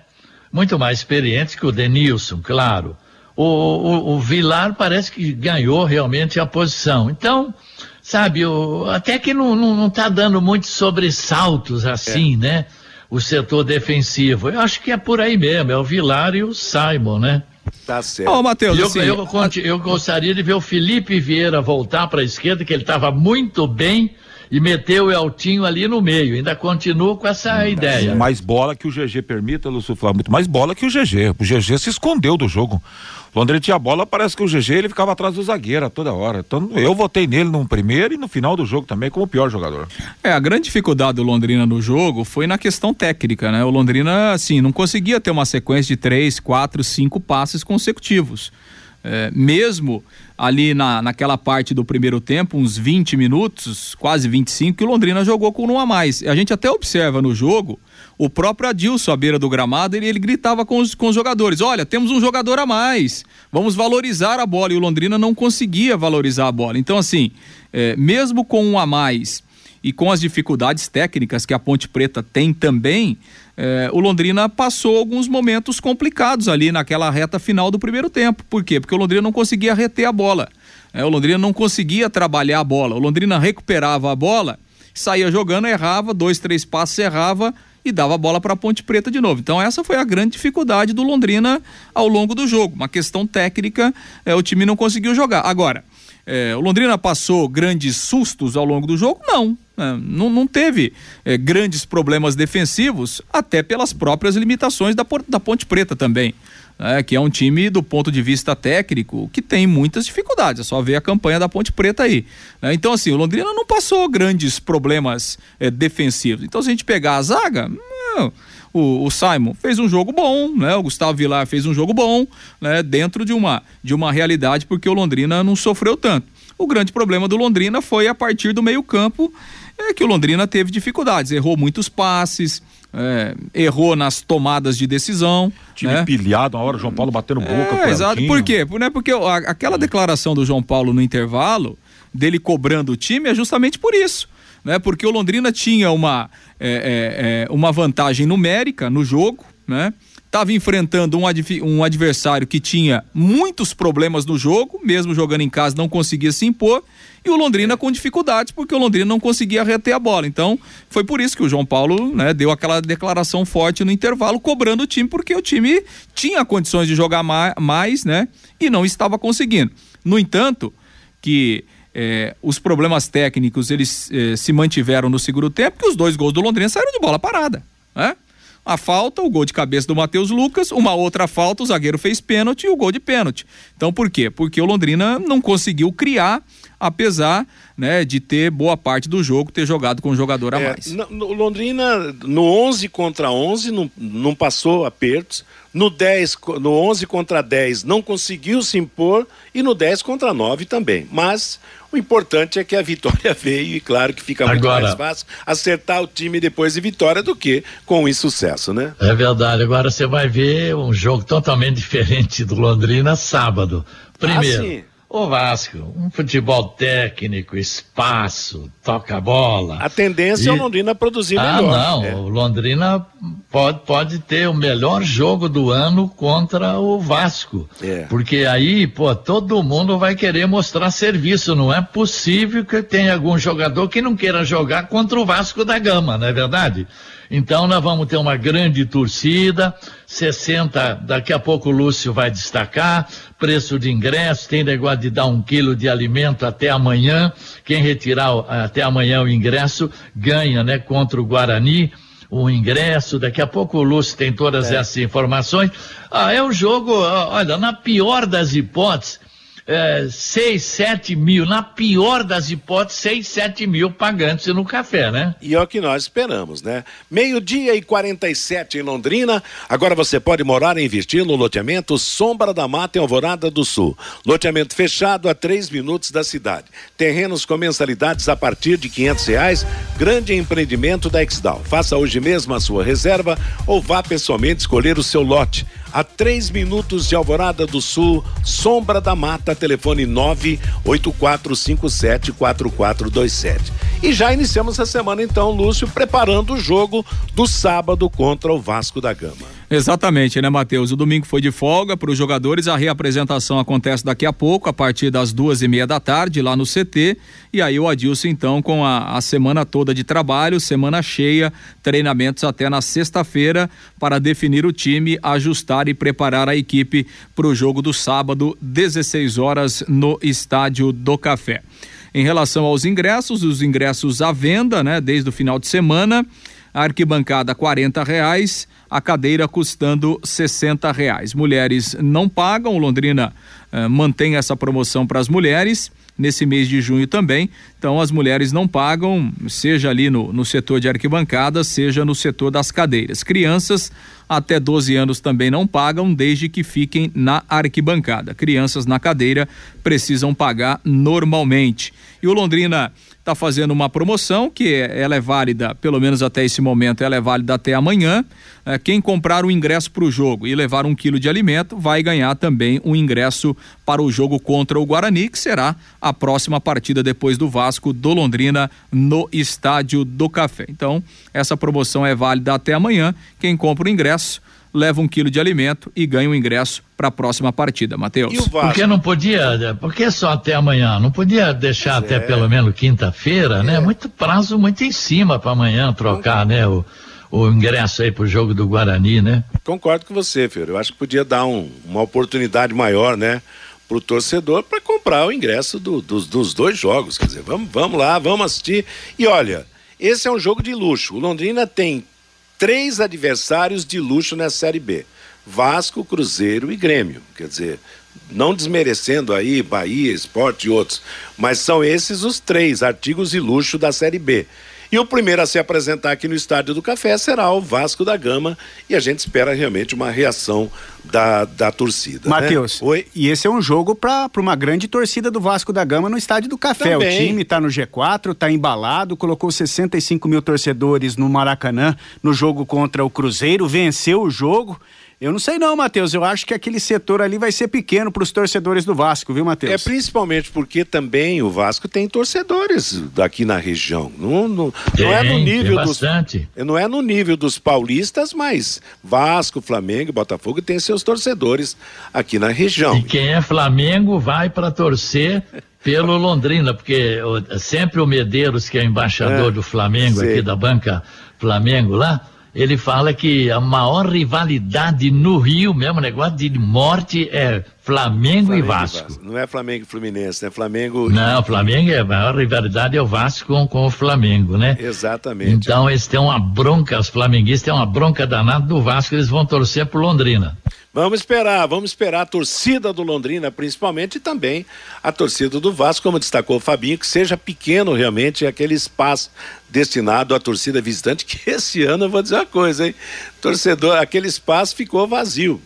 Muito mais experiente que o Denilson, claro. O, o, o Vilar parece que ganhou realmente a posição. Então, sabe, o, até que não, não, não tá dando muitos sobressaltos assim, né? O setor defensivo. Eu acho que é por aí mesmo, é o Vilar e o Simon, né? Tá certo. Ô, Matheus, eu, assim, eu, conti- eu gostaria de ver o Felipe Vieira voltar para a esquerda, que ele estava muito bem e meter o Eltinho ali no meio. Ainda continuo com essa ideia. Mais bola que o GG permita, Lúcio Flávio, muito mais bola que o GG. O GG se escondeu do jogo. Londrina tinha bola, parece que o GG ele ficava atrás do zagueiro a toda hora. Então eu votei nele no primeiro e no final do jogo também como o pior jogador. É, a grande dificuldade do Londrina no jogo foi na questão técnica, né? O Londrina, assim, não conseguia ter uma sequência de três, quatro, cinco passes consecutivos. É, mesmo ali na, naquela parte do primeiro tempo, uns 20 minutos, quase 25, que o Londrina jogou com um a mais. A gente até observa no jogo o próprio Adilson, à beira do gramado, ele, ele gritava com os, com os jogadores: olha, temos um jogador a mais, vamos valorizar a bola. E o Londrina não conseguia valorizar a bola. Então, assim, é, mesmo com um a mais e com as dificuldades técnicas que a Ponte Preta tem também, é, o Londrina passou alguns momentos complicados ali naquela reta final do primeiro tempo. Por quê? Porque o Londrina não conseguia reter a bola. É, o Londrina não conseguia trabalhar a bola. O Londrina recuperava a bola, saía jogando, errava, dois, três passos, errava e dava a bola para a Ponte Preta de novo. Então essa foi a grande dificuldade do Londrina ao longo do jogo. Uma questão técnica, é, o time não conseguiu jogar. Agora, é, o Londrina passou grandes sustos ao longo do jogo? Não. É, não, não teve é, grandes problemas defensivos, até pelas próprias limitações da, da Ponte Preta também. É, que é um time do ponto de vista técnico que tem muitas dificuldades. É só ver a campanha da Ponte Preta aí. Né? Então, assim, o Londrina não passou grandes problemas é, defensivos. Então, se a gente pegar a zaga, não, o, o, Simon fez um jogo bom, né? O Gustavo Vilar fez um jogo bom, né? Dentro de uma, de uma realidade, porque o Londrina não sofreu tanto. O grande problema do Londrina foi a partir do meio campo, é que o Londrina teve dificuldades, errou muitos passes, é, errou nas tomadas de decisão. Time né? pilhado, na hora o João Paulo batendo boca. É, exato. Por quê? Né? Porque aquela declaração do João Paulo no intervalo, dele cobrando o time, é justamente por isso. Né? Porque o Londrina tinha uma, é, é, é uma vantagem numérica no jogo, né? Estava enfrentando um, um adversário que tinha muitos problemas no jogo, mesmo jogando em casa, não conseguia se impor e o Londrina com dificuldades, porque o Londrina não conseguia reter a bola. Então, foi por isso que o João Paulo né, deu aquela declaração forte no intervalo, cobrando o time, porque o time tinha condições de jogar mais, né? E não estava conseguindo. No entanto, que eh, os problemas técnicos eles eh, se mantiveram no segundo tempo, que os dois gols do Londrina saíram de bola parada, né? A falta, o gol de cabeça do Matheus Lucas, uma outra falta, o zagueiro fez pênalti e o gol de pênalti. Então por quê? Porque o Londrina não conseguiu criar apesar né, de ter boa parte do jogo ter jogado com um jogador a é, mais. No, no Londrina, no 11 contra 11, não, não passou apertos. No 10, no 11 contra 10, não conseguiu se impor. E no 10 contra 9 também. Mas o importante é que a vitória veio e claro que fica muito Agora, mais fácil acertar o time depois de vitória do que com o insucesso, né? É verdade. Agora você vai ver um jogo totalmente diferente do Londrina sábado. Primeiro. O Vasco, um futebol técnico, espaço, toca a bola. A tendência e... é o Londrina produzir ah, melhor. Ah, não, é. o Londrina pode, pode ter o melhor jogo do ano contra o Vasco. É. Porque aí, pô, todo mundo vai querer mostrar serviço. Não é possível que tenha algum jogador que não queira jogar contra o Vasco da Gama, não é verdade? Então nós vamos ter uma grande torcida, 60, daqui a pouco o Lúcio vai destacar, preço de ingresso, tem negócio de dar um quilo de alimento até amanhã, quem retirar até amanhã o ingresso ganha, né, contra o Guarani, o ingresso, daqui a pouco o Lúcio tem todas é. essas informações. Ah, é o jogo, olha, na pior das hipóteses, é, 6, 7 mil, na pior das hipóteses, 6, 7 mil pagantes no café, né? E é o que nós esperamos, né? Meio-dia e 47 em Londrina. Agora você pode morar e investir no loteamento Sombra da Mata em Alvorada do Sul. Loteamento fechado a 3 minutos da cidade. Terrenos com mensalidades a partir de 500 reais. Grande empreendimento da Exdal. Faça hoje mesmo a sua reserva ou vá pessoalmente escolher o seu lote a três minutos de Alvorada do Sul, Sombra da Mata, telefone 984574427. E já iniciamos a semana então, Lúcio, preparando o jogo do sábado contra o Vasco da Gama. Exatamente, né, Matheus? O domingo foi de folga para os jogadores. A reapresentação acontece daqui a pouco, a partir das duas e meia da tarde, lá no CT. E aí o Adilson, então, com a, a semana toda de trabalho, semana cheia, treinamentos até na sexta-feira para definir o time, ajustar e preparar a equipe para o jogo do sábado, 16 horas, no Estádio do Café. Em relação aos ingressos, os ingressos à venda, né, desde o final de semana, a arquibancada quarenta reais, a cadeira custando sessenta reais. Mulheres não pagam, Londrina eh, mantém essa promoção para as mulheres nesse mês de junho também. Então as mulheres não pagam, seja ali no, no setor de arquibancada, seja no setor das cadeiras. Crianças até 12 anos também não pagam, desde que fiquem na arquibancada. Crianças na cadeira precisam pagar normalmente. E o Londrina está fazendo uma promoção que é, ela é válida, pelo menos até esse momento, ela é válida até amanhã. É, quem comprar o ingresso para o jogo e levar um quilo de alimento vai ganhar também um ingresso para o jogo contra o Guarani, que será a próxima partida depois do Vasco do Londrina no Estádio do Café. Então, essa promoção é válida até amanhã. Quem compra o ingresso leva um quilo de alimento e ganha um ingresso para a próxima partida, Matheus. Por que não podia, por que só até amanhã? Não podia deixar até pelo menos quinta-feira, né? Muito prazo muito em cima para amanhã trocar, né? O, o ingresso aí pro jogo do Guarani, né? Concordo com você, Filho. Eu acho que podia dar um, uma oportunidade maior, né? Pro torcedor para comprar o ingresso do, dos, dos dois jogos. Quer dizer, vamos, vamos lá, vamos assistir. E olha, esse é um jogo de luxo. O Londrina tem três adversários de luxo na Série B: Vasco, Cruzeiro e Grêmio. Quer dizer, não desmerecendo aí Bahia, Esporte e outros, mas são esses os três artigos de luxo da Série B. E o primeiro a se apresentar aqui no Estádio do Café será o Vasco da Gama e a gente espera realmente uma reação da, da torcida. Matheus, né? Oi? e esse é um jogo para uma grande torcida do Vasco da Gama no Estádio do Café. Também. O time está no G4, está embalado, colocou 65 mil torcedores no Maracanã no jogo contra o Cruzeiro, venceu o jogo. Eu não sei não, Matheus. Eu acho que aquele setor ali vai ser pequeno para os torcedores do Vasco, viu, Matheus? É principalmente porque também o Vasco tem torcedores daqui na região. Não, não, Tem, não é no tem nível dos bastante. não é no nível dos paulistas, mas Vasco, Flamengo e Botafogo têm seus torcedores aqui na região. E quem é Flamengo vai para torcer pelo Londrina, porque o- sempre o Medeiros, que é o embaixador É, do Flamengo, sei. aqui da banca Flamengo lá, ele fala que a maior rivalidade no Rio, mesmo negócio de morte, é Flamengo, e Vasco. Não é Flamengo e Fluminense, né? Flamengo. Não, Flamengo é a maior rivalidade é o Vasco com, com o Flamengo, né? Exatamente. Então eles têm uma bronca, os flamenguistas têm uma bronca danada do Vasco, eles vão torcer pro Londrina. Vamos esperar, vamos esperar a torcida do Londrina, principalmente, e também a torcida do Vasco, como destacou o Fabinho, que seja pequeno realmente aquele espaço destinado à torcida visitante, que esse ano eu vou dizer uma coisa, hein? Torcedor, aquele espaço ficou vazio.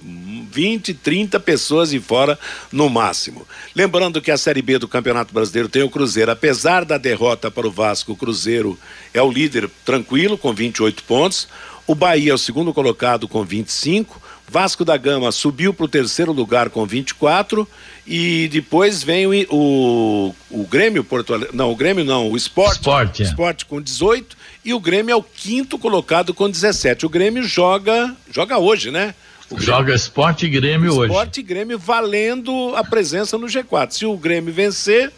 20, 30 pessoas e fora no máximo. Lembrando que a Série B do Campeonato Brasileiro tem o Cruzeiro. Apesar da derrota para o Vasco, o Cruzeiro é o líder tranquilo, com 28 pontos. O Bahia é o segundo colocado com 25. Vasco da Gama subiu para o terceiro lugar com 24 e depois vem o, o, o Grêmio Porto Alegre, não, o Grêmio não, o Esporte, Sport, é. Esporte com 18 e o Grêmio é o quinto colocado com 17. O Grêmio joga, joga hoje, né? O Grêmio- Joga Esporte e Grêmio hoje. Esporte e Grêmio valendo a presença no G4. Se o Grêmio vencer,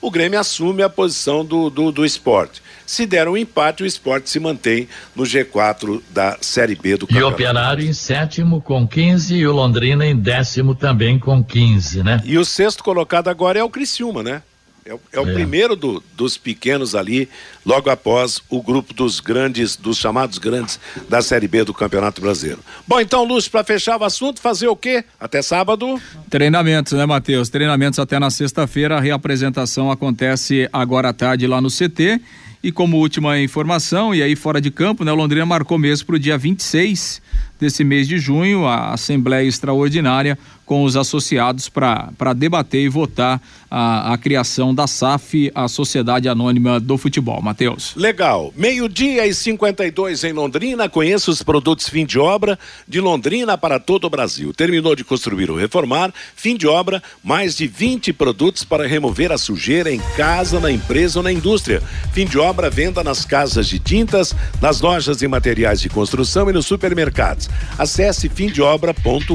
o Grêmio assume a posição do, do, do esporte. Se der um empate, o esporte se mantém no G4 da Série B do E o campeonato. Operário em sétimo com 15 e o Londrina em décimo também com 15, né? E o sexto colocado agora é o Criciúma, né? É, o- é o É. primeiro do- dos pequenos ali, logo após o grupo dos grandes, dos chamados grandes da Série B do Campeonato Brasileiro. Bom, então, Lúcio, para fechar o assunto, fazer o quê? Até sábado. Treinamentos, né, Matheus? Treinamentos até na sexta-feira. A reapresentação acontece agora à tarde lá no CT. E como última informação, e aí fora de campo, né, o Londrina marcou mesmo para o dia 26 desse mês de junho a Assembleia Extraordinária com os associados para debater e votar a, a criação da SAF, a Sociedade Anônima do Futebol. Matheus. Legal. Meio-dia e 52 em Londrina. Conheça os produtos fim de obra de Londrina para todo o Brasil. Terminou de construir ou reformar, fim de obra, mais de 20 produtos para remover a sujeira em casa, na empresa ou na indústria. Fim de obra, venda nas casas de tintas, nas lojas de materiais de construção e nos supermercados. Acesse fimdeobra.com.br.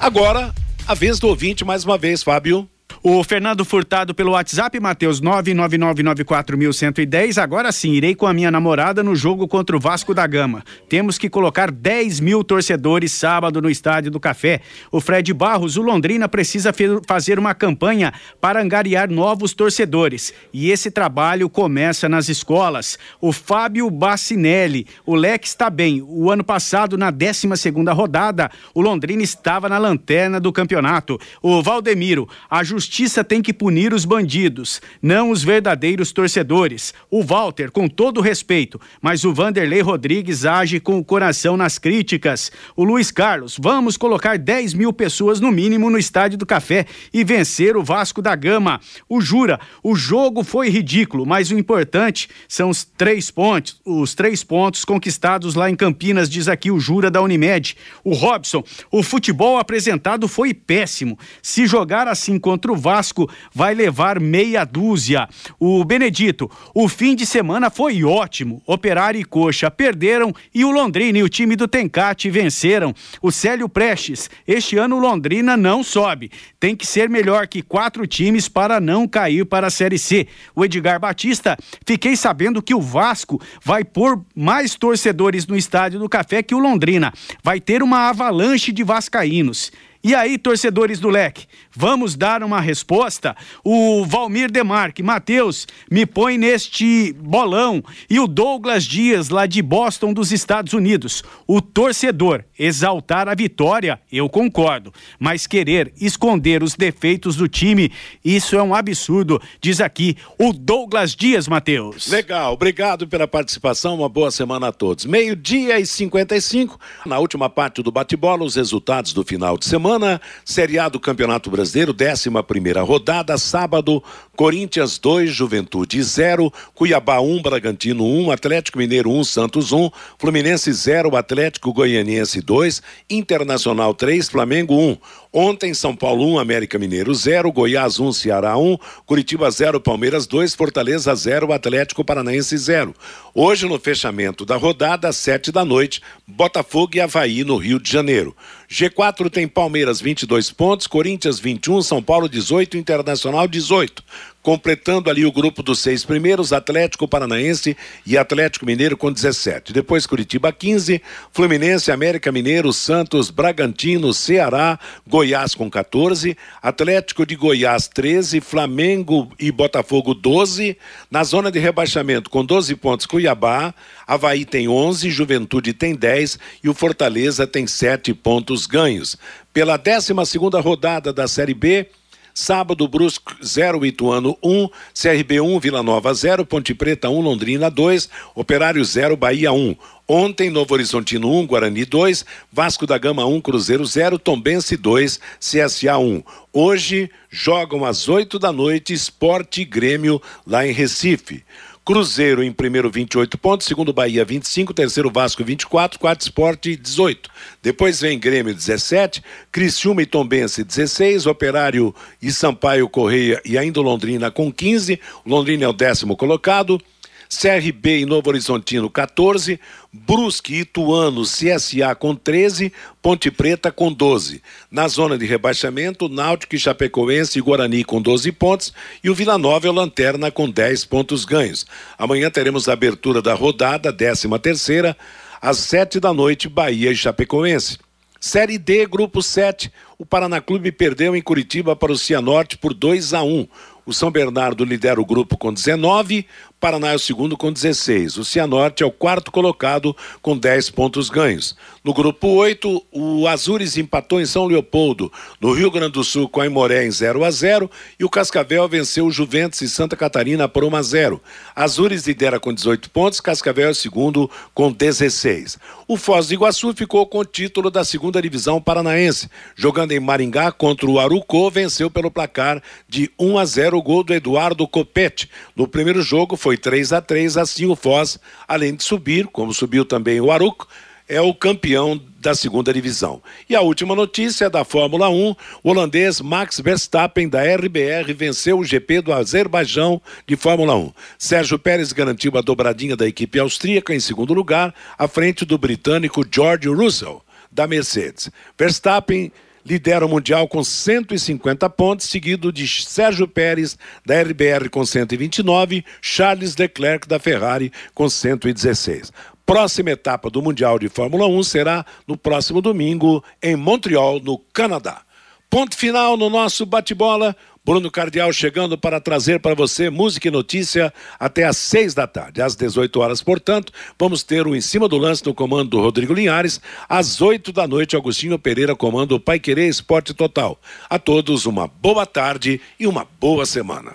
Agora, a vez do ouvinte mais uma vez, Fábio. O Fernando Furtado pelo WhatsApp, Matheus 99994110. Agora sim, irei com a minha namorada no jogo contra o Vasco da Gama. Temos que colocar 10 mil torcedores sábado no Estádio do Café. O Fred Barros, o Londrina precisa fazer uma campanha para angariar novos torcedores. E esse trabalho começa nas escolas. O Fábio Bacinelli, o Leque está bem. O ano passado, na 12 segunda rodada, o Londrina estava na lanterna do campeonato. O Valdemiro, a justiça tem que punir os bandidos, não os verdadeiros torcedores. O Walter, com todo respeito, mas o Vanderlei Rodrigues age com o coração nas críticas. O Luiz Carlos, vamos colocar 10 mil pessoas no mínimo no Estádio do Café e vencer o Vasco da Gama. O Jura, o jogo foi ridículo, mas o importante são os três pontos, os três pontos conquistados lá em Campinas, diz aqui o Jura da Unimed. O Robson, o futebol apresentado foi péssimo. Se jogar assim contra o Vasco, vai levar meia dúzia. O Benedito, o fim de semana foi ótimo. Operário e Coxa perderam e o Londrina e o time do Tencate venceram. O Célio Prestes, este ano o Londrina não sobe. Tem que ser melhor que quatro times para não cair para a Série C. O Edgar Batista, fiquei sabendo que o Vasco vai pôr mais torcedores no estádio do Café que o Londrina. Vai ter uma avalanche de vascaínos. E aí, torcedores do Leque, vamos dar uma resposta? O Valmir Demarque, Matheus, me põe neste bolão. E o Douglas Dias, lá de Boston, dos Estados Unidos. O torcedor exaltar a vitória, eu concordo. Mas querer esconder os defeitos do time, isso é um absurdo, diz aqui o Douglas Dias, Matheus. Legal, obrigado pela participação, uma boa semana a todos. Meio-dia e 55, na última parte do bate-bola, os resultados do final de semana semana, Série A do Campeonato Brasileiro, 11 primeira rodada, sábado, Corinthians 2, Juventude 0, Cuiabá 1, Bragantino 1, Atlético Mineiro 1, Santos 1, Fluminense 0, Atlético Goianiense 2, Internacional 3, Flamengo 1. Ontem, São Paulo 1, América Mineiro 0, Goiás 1, Ceará 1, Curitiba 0, Palmeiras 2, Fortaleza 0, Atlético Paranaense 0. Hoje, no fechamento da rodada, às 7 da noite, Botafogo e Havaí no Rio de Janeiro. G4 tem Palmeiras 22 pontos, Corinthians 21, São Paulo 18, Internacional 18 completando ali o grupo dos seis primeiros, Atlético Paranaense e Atlético Mineiro com 17. Depois Curitiba 15, Fluminense, América Mineiro, Santos, Bragantino, Ceará, Goiás com 14, Atlético de Goiás 13, Flamengo e Botafogo 12, na zona de rebaixamento com 12 pontos Cuiabá, Havaí tem 11, Juventude tem 10 e o Fortaleza tem 7 pontos ganhos. Pela 12 segunda rodada da Série B, Sábado, Brusque 0, Ituano 1, CRB 1, Vila Nova 0, Ponte Preta 1, Londrina 2, Operário 0, Bahia 1. Ontem, Novo Horizontino 1, Guarani 2, Vasco da Gama 1, Cruzeiro 0, Tombense 2, CSA 1. Hoje jogam às 8 da noite Esporte Grêmio lá em Recife. Cruzeiro em primeiro 28 pontos, segundo Bahia 25, terceiro Vasco 24, quarto Esporte 18. Depois vem Grêmio 17, Criciúma e Tombense 16, Operário e Sampaio Correia e ainda Londrina com 15. Londrina é o décimo colocado. CRB e Novo Horizontino 14, Brusque, Ituano, CSA com 13, Ponte Preta com 12. Na zona de rebaixamento, Náutico Chapecoense e Guarani com 12 pontos e o Vila Nova é o lanterna com 10 pontos ganhos. Amanhã teremos a abertura da rodada, 13 terceira, às 7 da noite, Bahia e Chapecoense. Série D, grupo 7, o Paraná Clube perdeu em Curitiba para o Cianorte por 2 a 1. O São Bernardo lidera o grupo com 19, Paraná é o segundo com 16. O Cianorte é o quarto colocado com 10 pontos ganhos. No grupo 8, o Azures empatou em São Leopoldo, no Rio Grande do Sul com a Imoré em 0 a 0 e o Cascavel venceu o Juventus e Santa Catarina por 1 a 0. Azures lidera com 18 pontos, Cascavel é o segundo com 16. O Foz do Iguaçu ficou com o título da segunda divisão paranaense. Jogando em Maringá contra o Arucô, venceu pelo placar de 1 a 0 o gol do Eduardo Copete. No primeiro jogo foi 3 a 3 assim o Foz, além de subir, como subiu também o Aruco, é o campeão da segunda divisão. E a última notícia é da Fórmula 1, o holandês Max Verstappen da RBR venceu o GP do Azerbaijão de Fórmula 1. Sérgio Pérez garantiu a dobradinha da equipe austríaca em segundo lugar, à frente do britânico George Russell da Mercedes. Verstappen lidera o Mundial com 150 pontos, seguido de Sérgio Pérez, da RBR, com 129, Charles Leclerc, da Ferrari, com 116. Próxima etapa do Mundial de Fórmula 1 será no próximo domingo, em Montreal, no Canadá. Ponto final no nosso bate-bola. Bruno Cardial chegando para trazer para você música e notícia até às seis da tarde. Às 18 horas, portanto, vamos ter o Em Cima do Lance no comando do Rodrigo Linhares. Às oito da noite, Agostinho Pereira comando o Pai Querer Esporte Total. A todos uma boa tarde e uma boa semana.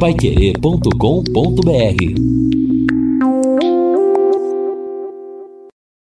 Paiquerê.com.br